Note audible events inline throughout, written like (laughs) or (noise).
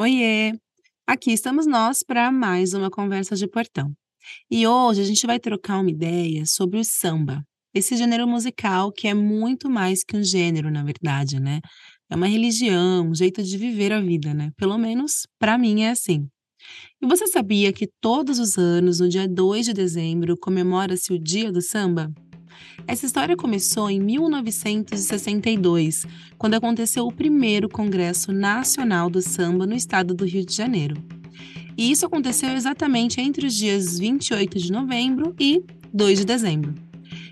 Oiê! Aqui estamos nós para mais uma conversa de portão. E hoje a gente vai trocar uma ideia sobre o samba, esse gênero musical que é muito mais que um gênero, na verdade, né? É uma religião, um jeito de viver a vida, né? Pelo menos para mim é assim. E você sabia que todos os anos, no dia 2 de dezembro, comemora-se o Dia do Samba? Essa história começou em 1962, quando aconteceu o primeiro Congresso Nacional do Samba no estado do Rio de Janeiro. E isso aconteceu exatamente entre os dias 28 de novembro e 2 de dezembro.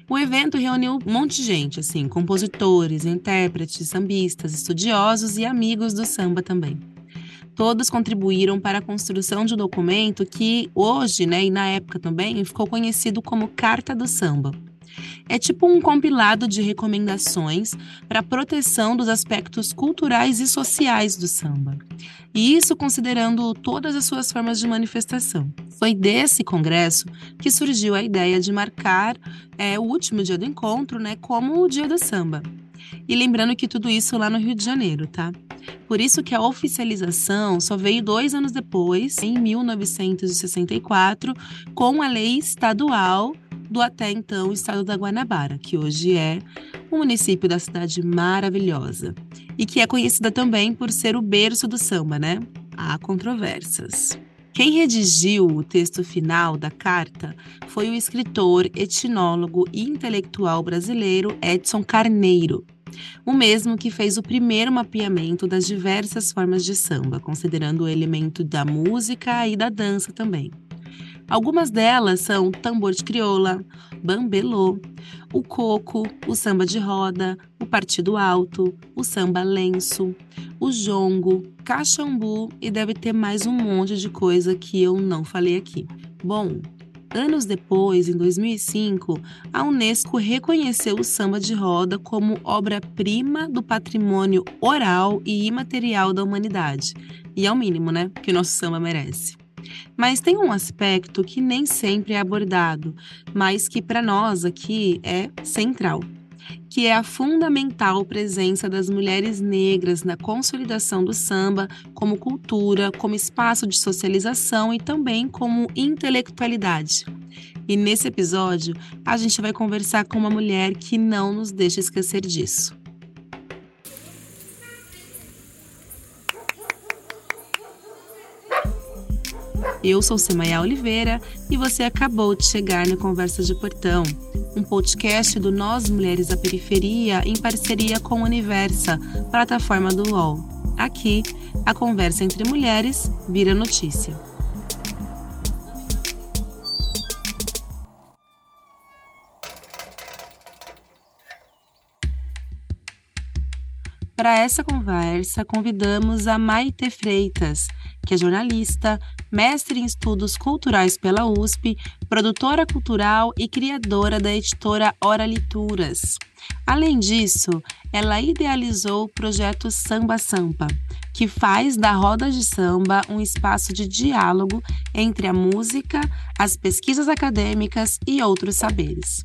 O evento reuniu um monte de gente, assim, compositores, intérpretes, sambistas, estudiosos e amigos do samba também. Todos contribuíram para a construção de um documento que hoje, né, e na época também, ficou conhecido como Carta do Samba é tipo um compilado de recomendações para a proteção dos aspectos culturais e sociais do samba. E isso considerando todas as suas formas de manifestação. Foi desse congresso que surgiu a ideia de marcar é, o último dia do encontro né, como o dia do samba. E lembrando que tudo isso lá no Rio de Janeiro, tá? Por isso que a oficialização só veio dois anos depois, em 1964, com a lei estadual do até então estado da Guanabara, que hoje é um município da cidade maravilhosa e que é conhecida também por ser o berço do samba, né? Há controvérsias. Quem redigiu o texto final da carta foi o escritor, etnólogo e intelectual brasileiro Edson Carneiro, o mesmo que fez o primeiro mapeamento das diversas formas de samba, considerando o elemento da música e da dança também. Algumas delas são tambor de crioula, bambelô, o coco, o samba de roda, o partido alto, o samba lenço, o jongo, caxambu e deve ter mais um monte de coisa que eu não falei aqui. Bom, anos depois, em 2005, a Unesco reconheceu o samba de roda como obra-prima do patrimônio oral e imaterial da humanidade. E é o mínimo, né, que o nosso samba merece. Mas tem um aspecto que nem sempre é abordado, mas que para nós aqui é central, que é a fundamental presença das mulheres negras na consolidação do samba como cultura, como espaço de socialização e também como intelectualidade. E nesse episódio, a gente vai conversar com uma mulher que não nos deixa esquecer disso. Eu sou Semaia Oliveira e você acabou de chegar no Conversa de Portão, um podcast do Nós Mulheres da Periferia em parceria com a Universa, plataforma do UOL. Aqui, a conversa entre mulheres vira notícia. Para essa conversa, convidamos a Maite Freitas, que é jornalista, mestre em estudos culturais pela USP, produtora cultural e criadora da editora Hora Lituras. Além disso, ela idealizou o projeto Samba Sampa, que faz da roda de samba um espaço de diálogo entre a música, as pesquisas acadêmicas e outros saberes.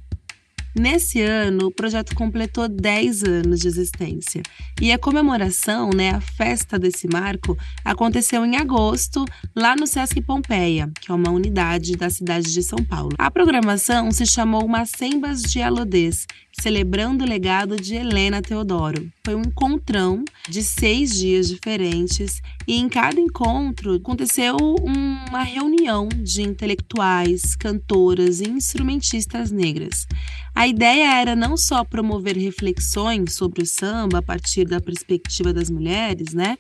Nesse ano, o projeto completou 10 anos de existência. E a comemoração, né, a festa desse marco, aconteceu em agosto, lá no Sesc Pompeia, que é uma unidade da cidade de São Paulo. A programação se chamou Macembas de Alodez, celebrando o legado de Helena Teodoro. Foi um encontrão de seis dias diferentes e em cada encontro aconteceu uma reunião de intelectuais, cantoras e instrumentistas negras. A ideia era não só promover reflexões sobre o samba a partir da perspectiva das mulheres, né?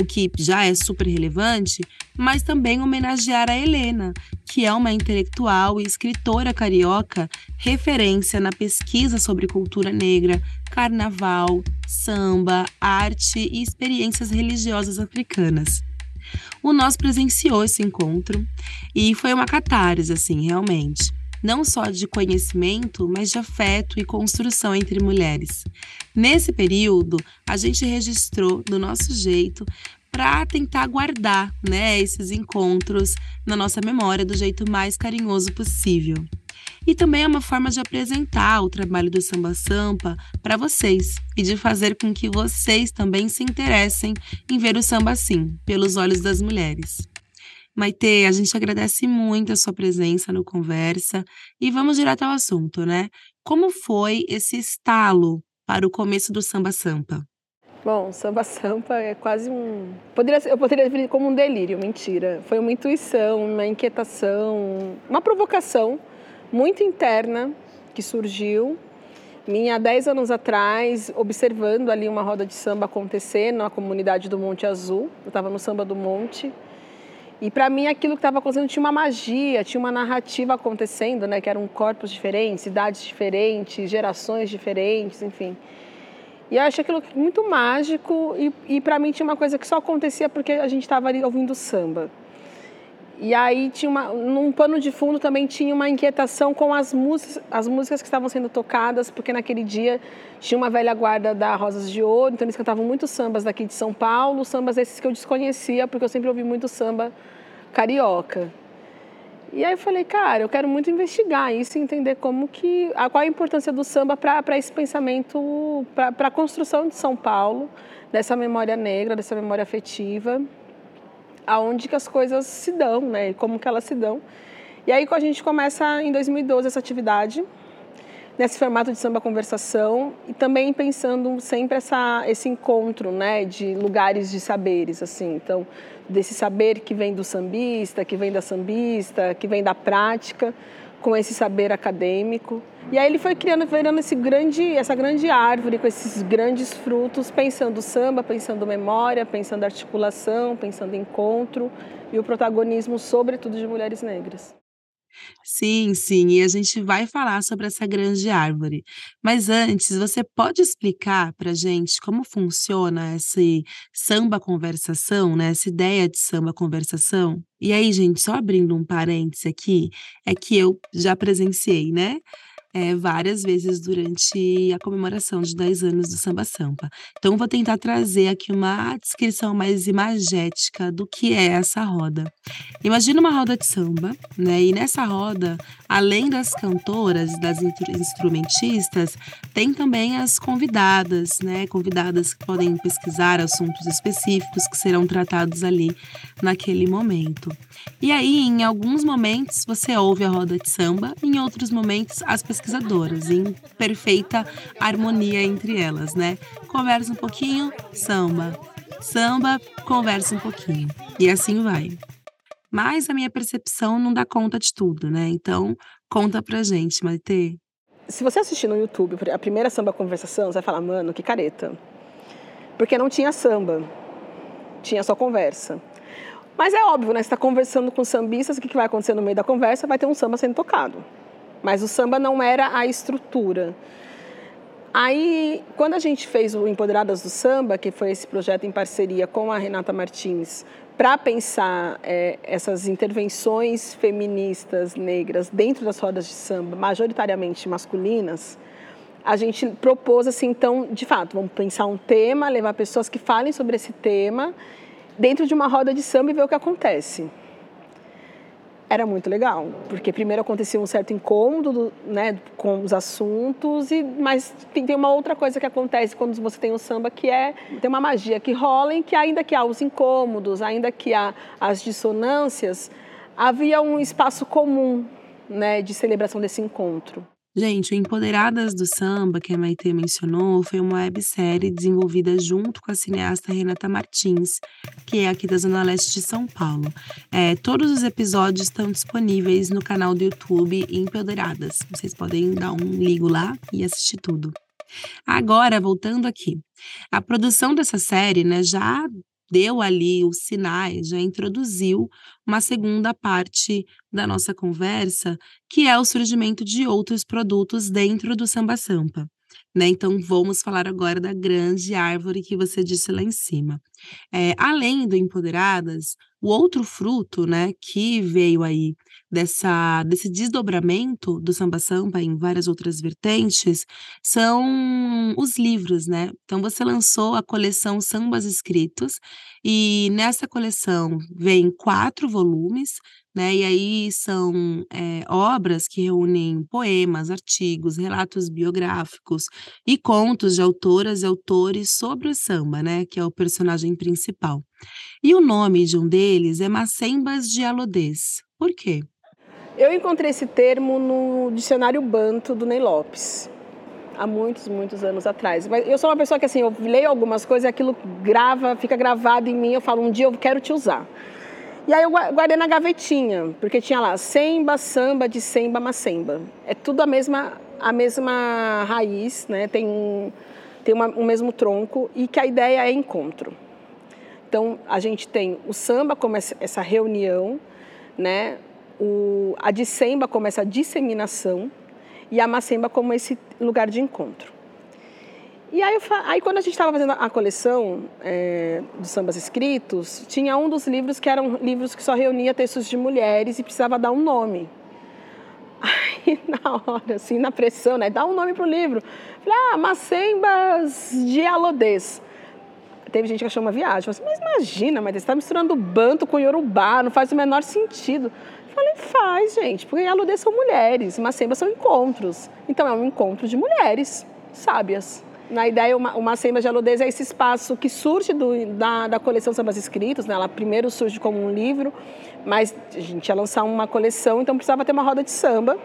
O que já é super relevante, mas também homenagear a Helena, que é uma intelectual e escritora carioca, referência na pesquisa sobre cultura negra, carnaval, samba, arte e experiências religiosas africanas. O Nós presenciou esse encontro e foi uma catarse, assim, realmente não só de conhecimento, mas de afeto e construção entre mulheres. Nesse período, a gente registrou do nosso jeito para tentar guardar né, esses encontros na nossa memória do jeito mais carinhoso possível. E também é uma forma de apresentar o trabalho do Samba Sampa para vocês e de fazer com que vocês também se interessem em ver o samba assim, pelos olhos das mulheres. Maite, a gente agradece muito a sua presença no Conversa e vamos direto ao assunto, né? Como foi esse estalo para o começo do Samba Sampa? Bom, Samba Sampa é quase um. Poderia, eu poderia definir como um delírio, mentira. Foi uma intuição, uma inquietação, uma provocação muito interna que surgiu. Minha, há 10 anos atrás, observando ali uma roda de samba acontecer na comunidade do Monte Azul. Eu estava no Samba do Monte e para mim aquilo que estava acontecendo tinha uma magia, tinha uma narrativa acontecendo, né? Que eram corpos diferentes, idades diferentes, gerações diferentes, enfim. E eu achei aquilo muito mágico e, e para mim tinha uma coisa que só acontecia porque a gente estava ali ouvindo samba. E aí tinha uma, num pano de fundo também tinha uma inquietação com as músicas, as músicas que estavam sendo tocadas, porque naquele dia tinha uma velha guarda da Rosas de Ouro, então eles cantavam muitos sambas daqui de São Paulo, sambas esses que eu desconhecia, porque eu sempre ouvi muito samba carioca. E aí eu falei, cara, eu quero muito investigar isso e entender como que, a, qual a importância do samba para esse pensamento, para a construção de São Paulo, dessa memória negra, dessa memória afetiva, aonde que as coisas se dão, né, e como que elas se dão. E aí a gente começa em 2012 essa atividade, nesse formato de samba conversação e também pensando sempre essa, esse encontro, né, de lugares de saberes, assim. Então, desse saber que vem do sambista, que vem da sambista, que vem da prática, com esse saber acadêmico. E aí ele foi criando, virando esse grande, essa grande árvore com esses grandes frutos, pensando samba, pensando memória, pensando articulação, pensando encontro e o protagonismo, sobretudo, de mulheres negras. Sim, sim, e a gente vai falar sobre essa grande árvore. Mas antes, você pode explicar para gente como funciona esse samba conversação, né? Essa ideia de samba conversação? E aí, gente, só abrindo um parêntese aqui, é que eu já presenciei, né? É, várias vezes durante a comemoração de 10 anos do Samba Sampa. Então, vou tentar trazer aqui uma descrição mais imagética do que é essa roda. Imagina uma roda de samba, né? E nessa roda, além das cantoras, das instrumentistas, tem também as convidadas, né? Convidadas que podem pesquisar assuntos específicos que serão tratados ali naquele momento. E aí, em alguns momentos, você ouve a roda de samba, em outros momentos, as pessoas pesquisadoras, em perfeita harmonia entre elas, né? Conversa um pouquinho, samba. Samba, conversa um pouquinho. E assim vai. Mas a minha percepção não dá conta de tudo, né? Então, conta pra gente, Maite. Se você assistir no YouTube a primeira samba conversação, você vai falar, mano, que careta. Porque não tinha samba, tinha só conversa. Mas é óbvio, né? Você está conversando com sambistas, o que vai acontecer no meio da conversa? Vai ter um samba sendo tocado. Mas o samba não era a estrutura. Aí, quando a gente fez o Empoderadas do Samba, que foi esse projeto em parceria com a Renata Martins, para pensar é, essas intervenções feministas negras dentro das rodas de samba, majoritariamente masculinas, a gente propôs assim, então, de fato, vamos pensar um tema, levar pessoas que falem sobre esse tema dentro de uma roda de samba e ver o que acontece era muito legal, porque primeiro acontecia um certo incômodo né, com os assuntos, e, mas tem, tem, uma outra coisa que acontece quando você tem o samba, que é, tem uma magia que rola em que ainda que há os incômodos, ainda que há as dissonâncias, havia um espaço comum né, de celebração desse encontro. Gente, o Empoderadas do Samba, que a Maite mencionou, foi uma websérie desenvolvida junto com a cineasta Renata Martins, que é aqui da Zona Leste de São Paulo. É, todos os episódios estão disponíveis no canal do YouTube Empoderadas. Vocês podem dar um ligo lá e assistir tudo. Agora, voltando aqui. A produção dessa série né, já deu ali os sinais, já introduziu uma segunda parte da nossa conversa, que é o surgimento de outros produtos dentro do Samba Sampa. Né? Então, vamos falar agora da grande árvore que você disse lá em cima. É, além do Empoderadas, o outro fruto né, que veio aí dessa, desse desdobramento do Samba Sampa em várias outras vertentes são os livros, né? Então, você lançou a coleção Sambas Escritos, e nessa coleção vem quatro volumes né? E aí são é, obras que reúnem poemas, artigos, relatos biográficos e contos de autoras e autores sobre o samba, né? Que é o personagem principal. E o nome de um deles é Macembas de Alodês. Por quê? Eu encontrei esse termo no dicionário Banto do Ney Lopes há muitos, muitos anos atrás. Mas eu sou uma pessoa que assim, eu leio algumas coisas e aquilo grava, fica gravado em mim, eu falo, um dia eu quero te usar. E aí eu guardei na gavetinha, porque tinha lá semba, samba, de semba, macemba. É tudo a mesma, a mesma raiz, né? Tem, tem uma, um mesmo tronco e que a ideia é encontro. Então a gente tem o samba como essa reunião, né? O, a de semba como essa disseminação e a macemba como esse lugar de encontro. E aí, aí quando a gente estava fazendo a coleção é, dos sambas escritos, tinha um dos livros que eram livros que só reunia textos de mulheres e precisava dar um nome. (laughs) Aí, na hora, assim, na pressão, né? Dá um nome para o livro. Falei, ah, Macembas de Alodês. Teve gente que achou uma viagem. Falei, assim, mas imagina, mas você está misturando banto com yorubá, não faz o menor sentido. Falei, faz, gente, porque Alodês são mulheres, Macemba são encontros. Então é um encontro de mulheres sábias. Na ideia, uma, uma Semba de Aludez é esse espaço que surge do, da, da coleção Sambas Escritos, né? ela primeiro surge como um livro, mas a gente ia lançar uma coleção, então precisava ter uma roda de samba,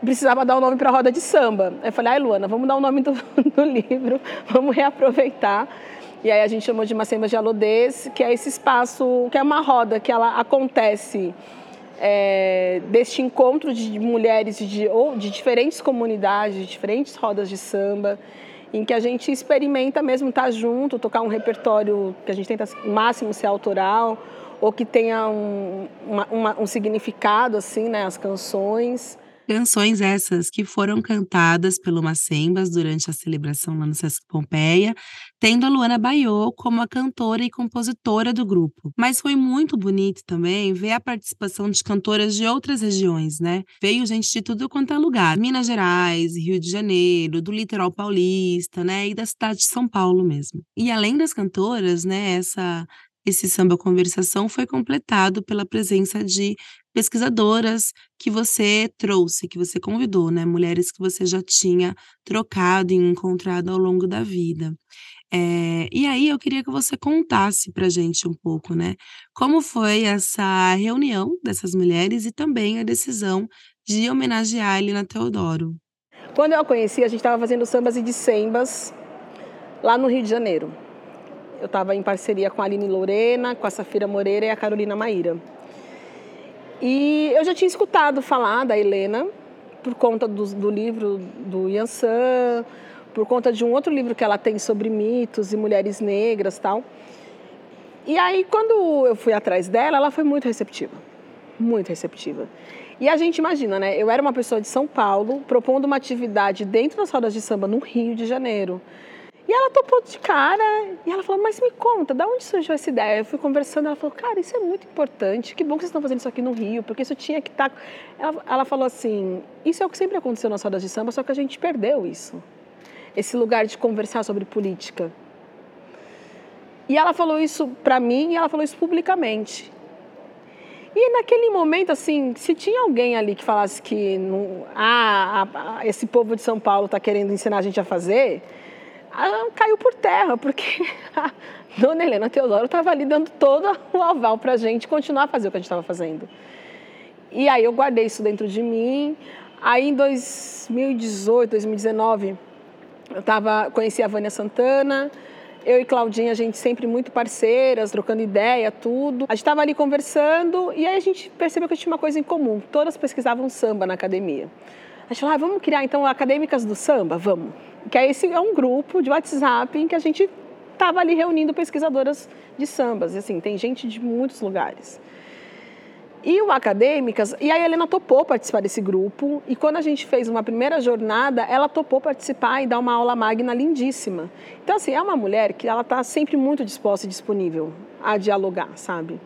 precisava dar o um nome para a roda de samba. Eu falei, ai Luana, vamos dar o um nome do, (laughs) do, livro, vamos reaproveitar. E aí a gente chamou de Macemba de Aludez, que é esse espaço, que é uma roda que ela acontece é, deste encontro de mulheres de, ou de diferentes comunidades, de diferentes rodas de samba, em que a gente experimenta mesmo estar junto, tocar um repertório que a gente tenta o máximo ser autoral ou que tenha um, uma, uma, um significado assim, né, as canções. Canções essas que foram cantadas pelo Macembas durante a celebração lá no Sesc Pompeia, tendo a Luana Baiô como a cantora e compositora do grupo. Mas foi muito bonito também ver a participação de cantoras de outras regiões, né? Veio gente de tudo quanto é lugar, Minas Gerais, Rio de Janeiro, do litoral paulista, né, e da cidade de São Paulo mesmo. E além das cantoras, né, essa esse samba conversação foi completado pela presença de pesquisadoras que você trouxe, que você convidou, né? Mulheres que você já tinha trocado e encontrado ao longo da vida. É, e aí eu queria que você contasse para gente um pouco, né? Como foi essa reunião dessas mulheres e também a decisão de homenagear a Helena Teodoro. Quando eu a conheci, a gente estava fazendo sambas e dissembas lá no Rio de Janeiro. Eu estava em parceria com a Aline Lorena, com a Safira Moreira e a Carolina Maíra. E eu já tinha escutado falar da Helena por conta do, do livro do Yansan, por conta de um outro livro que ela tem sobre mitos e mulheres negras tal. E aí, quando eu fui atrás dela, ela foi muito receptiva. Muito receptiva. E a gente imagina, né? Eu era uma pessoa de São Paulo, propondo uma atividade dentro das rodas de samba no Rio de Janeiro. E ela topou de cara e ela falou: Mas me conta, da onde surgiu essa ideia? Eu fui conversando, ela falou: Cara, isso é muito importante. Que bom que vocês estão fazendo isso aqui no Rio, porque isso tinha que estar. Tá... Ela, ela falou assim: Isso é o que sempre aconteceu nas rodas de samba, só que a gente perdeu isso. Esse lugar de conversar sobre política. E ela falou isso para mim e ela falou isso publicamente. E naquele momento, assim, se tinha alguém ali que falasse que não, ah, esse povo de São Paulo está querendo ensinar a gente a fazer, caiu por terra, porque a dona Helena Teodoro estava ali dando todo o aval para a gente continuar a fazer o que a gente estava fazendo. E aí eu guardei isso dentro de mim. Aí em 2018, 2019, eu tava, conheci a Vânia Santana, eu e Claudinha, a gente sempre muito parceiras, trocando ideia, tudo. A gente estava ali conversando e aí a gente percebeu que tinha uma coisa em comum. Todas pesquisavam samba na academia. A gente falou, ah, vamos criar então acadêmicas do samba? Vamos que é esse é um grupo de WhatsApp em que a gente estava ali reunindo pesquisadoras de sambas, e assim, tem gente de muitos lugares. E o Acadêmicas, e a Helena topou participar desse grupo, e quando a gente fez uma primeira jornada, ela topou participar e dar uma aula magna lindíssima. Então, assim, é uma mulher que ela está sempre muito disposta e disponível a dialogar, sabe?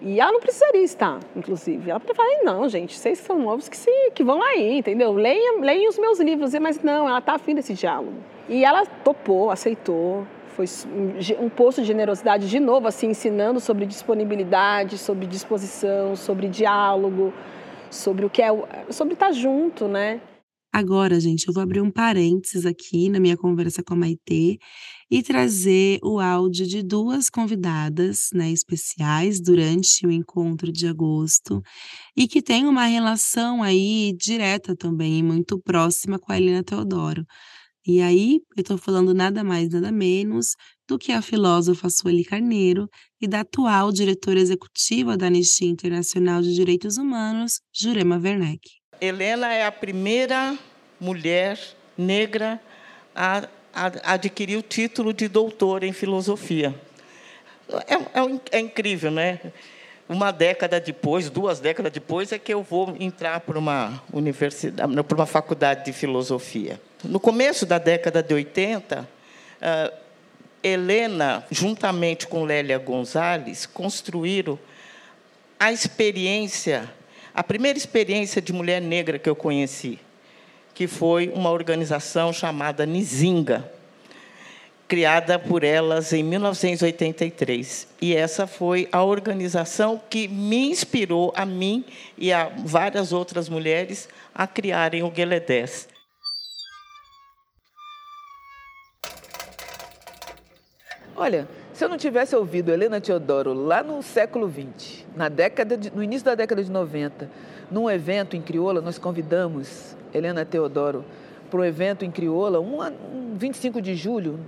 E ela não precisaria estar, inclusive. Ela poderia falar, não, gente, vocês são novos que, se, que vão aí, entendeu? Leiam, leiam os meus livros. Mas não, ela está afim desse diálogo. E ela topou, aceitou, Foi um posto de generosidade de novo, assim, ensinando sobre disponibilidade, sobre disposição, sobre diálogo, sobre o que é, sobre estar junto, né? Agora, gente, eu vou abrir um parênteses aqui na minha conversa com a Maitê e trazer o áudio de duas convidadas, né, especiais durante o encontro de agosto e que tem uma relação aí direta também, muito próxima com a Helena Teodoro. E aí, eu estou falando nada mais, nada menos do que a filósofa Sueli Carneiro e da atual diretora executiva da Anistia Internacional de Direitos Humanos, Jurema Werneck. Helena é a primeira mulher negra a, a adquirir o título de doutora em filosofia. É, é, é, incrível, né? Uma década depois, duas décadas depois, é que eu vou entrar para uma universidade, para uma faculdade de filosofia. No começo da década de 80, uh, Helena, juntamente com Lélia Gonzalez, construíram a experiência a primeira experiência de mulher negra que eu conheci, que foi uma organização chamada Nizinga, criada por elas em 1983. E essa foi a organização que me inspirou a mim e a várias outras mulheres a criarem o Gueledés. Olha, se eu não tivesse ouvido Helena Teodoro lá no século XX, na década de, no início da década de 90, num evento em Crioula, nós convidamos Helena Teodoro para um evento em Crioula, um, um 25 de julho,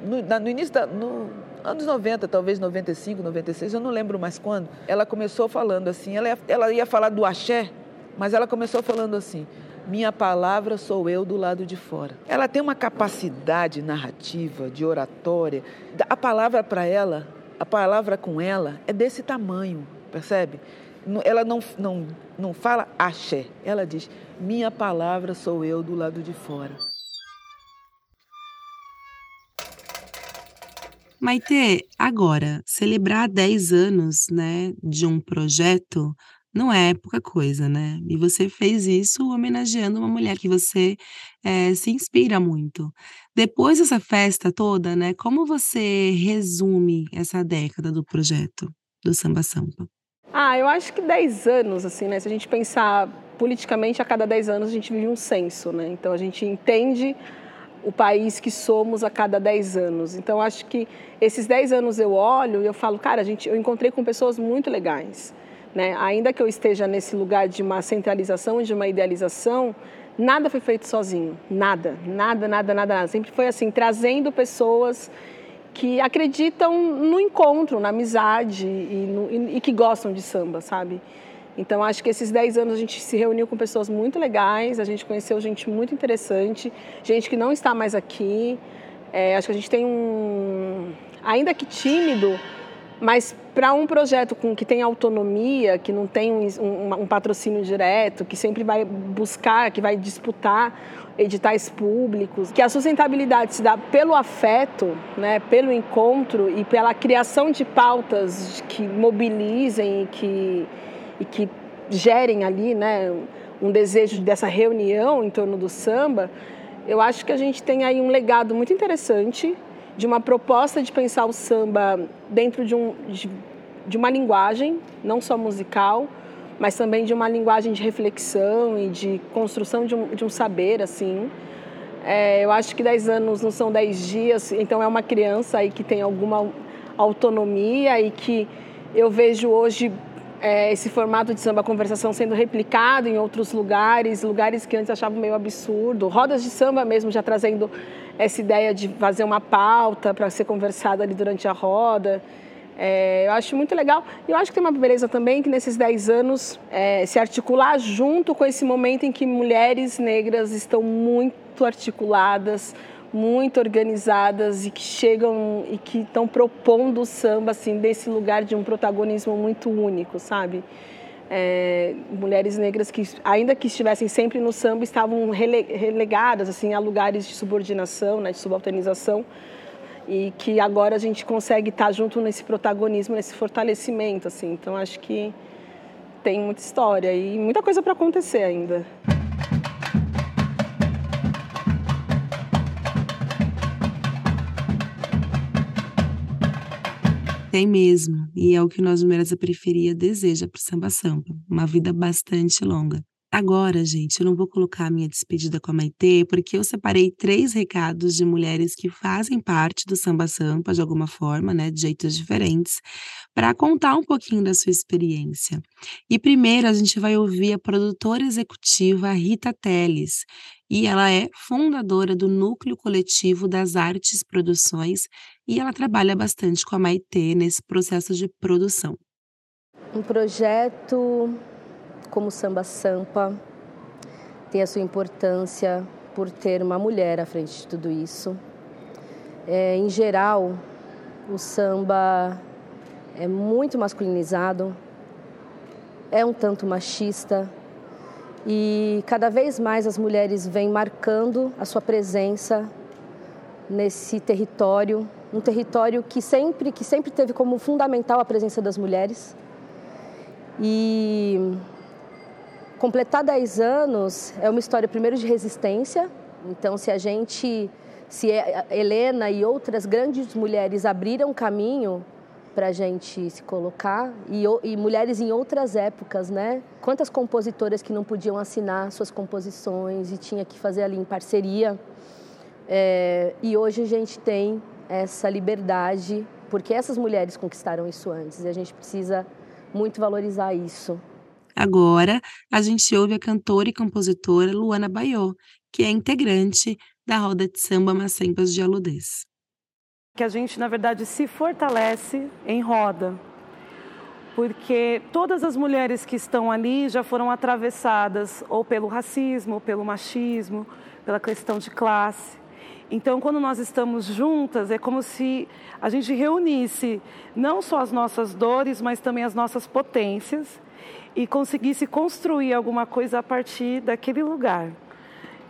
no, no início da. No, anos 90, talvez 95, 96, eu não lembro mais quando. Ela começou falando assim, ela ia, ela ia falar do axé, mas ela começou falando assim: minha palavra sou eu do lado de fora. Ela tem uma capacidade narrativa, de oratória. A palavra para ela, a palavra com ela é desse tamanho, percebe? Ela não, não, não fala axé, ela diz: minha palavra sou eu do lado de fora. Maite, agora, celebrar 10 anos né, de um projeto não é pouca coisa, né. E você fez isso homenageando uma mulher que você, eh, se inspira muito. Depois dessa festa toda, né, como você resume essa década do projeto do Samba Sampa? Ah, eu acho que 10 anos, assim, né, se a gente pensar politicamente, a cada 10 anos a gente vive um censo, né, então a gente entende o país que somos a cada 10 anos. Então acho que esses 10 anos eu olho e eu falo: "Cara, a gente eu encontrei com pessoas muito legais". Né? Ainda que eu esteja nesse lugar de uma centralização, de uma idealização, nada foi feito sozinho. Nada, nada, nada, nada, nada. Sempre foi assim, trazendo pessoas que acreditam no encontro, na amizade e, no, e, e que gostam de samba, sabe? Então, acho que esses 10 anos a gente se reuniu com pessoas muito legais, a gente conheceu gente muito interessante, gente que não está mais aqui. É, acho que a gente tem um. Ainda que tímido, mas para um projeto com, que tem autonomia, que não tem um, um, um, patrocínio direto, que sempre vai buscar, que vai disputar editais públicos, que a sustentabilidade se dá pelo afeto, né, pelo encontro e pela criação de pautas que mobilizem e que, e que gerem ali né, um desejo dessa reunião em torno do samba, eu acho que a gente tem aí um legado muito interessante de uma proposta de pensar o samba dentro de, um, de, de uma linguagem, não só musical, mas também de uma linguagem de reflexão e de construção de um, de um saber, assim. É, eu acho que 10 anos não são 10 dias, então é uma criança aí que tem alguma autonomia e que eu vejo hoje é, esse formato de samba conversação sendo replicado em outros lugares, lugares que antes achavam meio absurdo, rodas de samba mesmo já trazendo essa ideia de fazer uma pauta para ser conversada ali durante a roda. É, eu acho muito legal. E eu acho que tem uma beleza também que nesses 10 anos é, se articular junto com esse momento em que mulheres negras estão muito articuladas, muito organizadas e que chegam e que estão propondo o samba assim desse lugar de um protagonismo muito único, sabe? é, mulheres negras que, ainda que estivessem sempre no samba, estavam relegadas assim, a lugares de subordinação, né, de subalternização, e que agora a gente consegue estar junto nesse protagonismo, nesse fortalecimento. Assim. Então, acho que tem muita história e muita coisa para acontecer ainda. Tem mesmo, e é o que nós mulheres da periferia deseja para o samba sampa, uma vida bastante longa. Agora, gente, eu não vou colocar a minha despedida com a Maitê, porque eu separei três recados de mulheres que fazem parte do Samba Sampa de alguma forma, né, de jeitos diferentes, para contar um pouquinho da sua experiência. E primeiro a gente vai ouvir a produtora executiva Rita Teles, e ela é fundadora do Núcleo Coletivo das Artes Produções, e ela trabalha bastante com a Maitê nesse processo de produção. Um projeto como samba sampa tem a sua importância por ter uma mulher à frente de tudo isso. É, em geral, o samba é muito masculinizado, é um tanto machista e cada vez mais as mulheres vêm marcando a sua presença nesse território, um território que sempre que sempre teve como fundamental a presença das mulheres. E Completar 10 anos é uma história, primeiro, de resistência. Então, se a gente, se Helena e outras grandes mulheres abriram caminho para a gente se colocar, e, e, mulheres em outras épocas, né? Quantas compositoras que não podiam assinar suas composições e tinha que fazer ali em parceria. É, e hoje a gente tem essa liberdade, porque essas mulheres conquistaram isso antes, e a gente precisa muito valorizar isso. Agora, a gente ouve a cantora e compositora Luana Baiô, que é integrante da roda de samba Macempas de Aludez. Que a gente, na verdade, se fortalece em roda, porque todas as mulheres que estão ali já foram atravessadas ou pelo racismo, ou pelo machismo, pela questão de classe. Então, quando nós estamos juntas, é como se a gente reunisse não só as nossas dores, mas também as nossas potências e conseguisse construir alguma coisa a partir daquele lugar.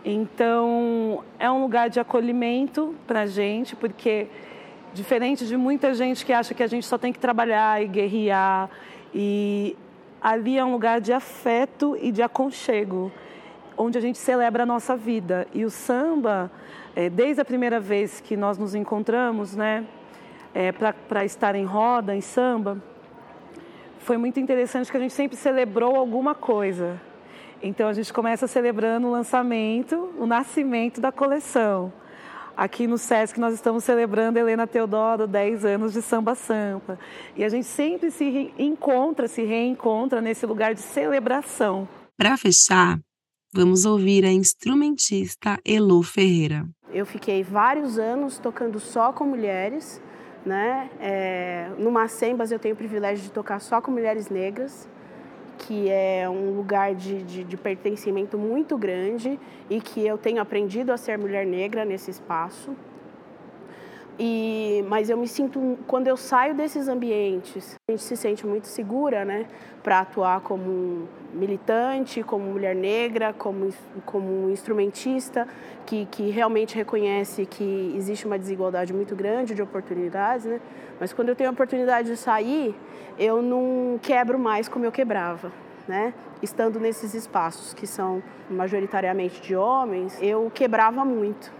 Então, é um lugar de acolhimento para a gente, porque diferente de muita gente que acha que a gente só tem que trabalhar e guerrear, e ali é um lugar de afeto e de aconchego, onde a gente celebra a nossa vida. E o samba, é, desde a primeira vez que nós nos encontramos, né, é, para estar em roda, em samba, foi muito interessante que a gente sempre celebrou alguma coisa. Então a gente começa celebrando o lançamento, o nascimento da coleção. Aqui no SESC nós estamos celebrando Helena Teodoro, 10 anos de samba sampa. E a gente sempre se encontra, se reencontra nesse lugar de celebração. Para fechar, vamos ouvir a instrumentista Elo Ferreira. Eu fiquei vários anos tocando só com mulheres né? É, no Macembas eu tenho o privilégio de tocar só com mulheres negras, que é um lugar de, de, de pertencimento muito grande e que eu tenho aprendido a ser mulher negra nesse espaço. E, mas eu me sinto, quando eu saio desses ambientes, a gente se sente muito segura, né, para atuar como militante, como mulher negra, como, como instrumentista, que, que realmente reconhece que existe uma desigualdade muito grande de oportunidades, né? Mas quando eu tenho a oportunidade de sair, eu não quebro mais como eu quebrava, né? Estando nesses espaços que são majoritariamente de homens, eu quebrava muito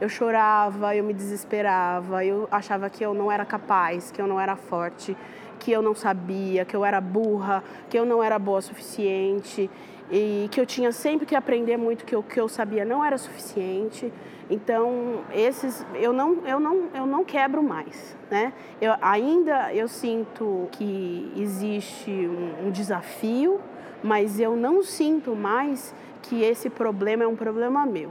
eu chorava, eu me desesperava, eu achava que eu não era capaz, que eu não era forte, que eu não sabia, que eu era burra, que eu não era boa o suficiente e que eu tinha sempre que aprender muito que o que eu sabia não era suficiente. Então, esses eu não eu não eu não quebro mais, né? Eu ainda eu sinto que existe um, um desafio, mas eu não sinto mais que esse problema é um problema meu.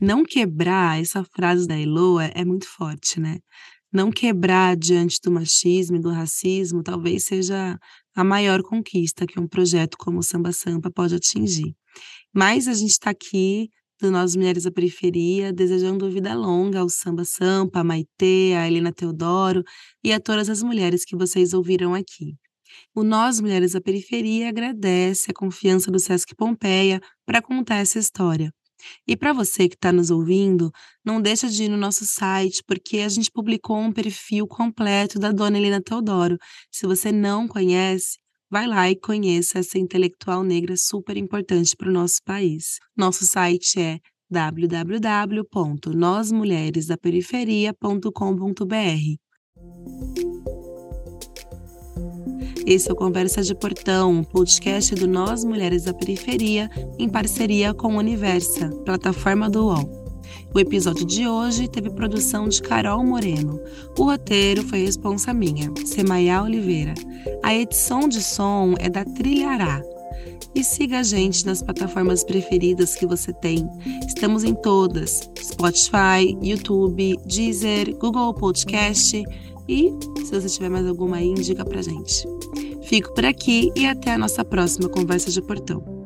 Não quebrar, essa frase da Eloa é muito forte, né? Não quebrar diante do machismo e do racismo talvez seja a maior conquista que um projeto como o Samba Sampa pode atingir. Mas a gente está aqui, do Nós Mulheres da Periferia, desejando vida longa ao Samba Sampa, a Maitê, a Helena Teodoro e a todas as mulheres que vocês ouviram aqui. O Nós Mulheres da Periferia agradece a confiança do Sesc Pompeia para contar essa história. E para você que está nos ouvindo, não deixa de ir no nosso site, porque a gente publicou um perfil completo da Dona Helena Teodoro. Se você não conhece, vai lá e conheça essa intelectual negra super importante para o nosso país. Nosso site é www.nós-mulheres-da-periferia.com.br. Esse é o Conversa de Portão, um podcast do Nós Mulheres da Periferia, em parceria com Universa, plataforma do UOL. O episódio de hoje teve produção de Carol Moreno. O roteiro foi responsa minha, Semaia Oliveira. A edição de som é da Trilhará. E siga a gente nas plataformas preferidas que você tem. Estamos em todas: Spotify, YouTube, Deezer, Google Podcast e se você tiver mais alguma aí, indica pra gente. Fico por aqui e até a nossa próxima conversa de portão.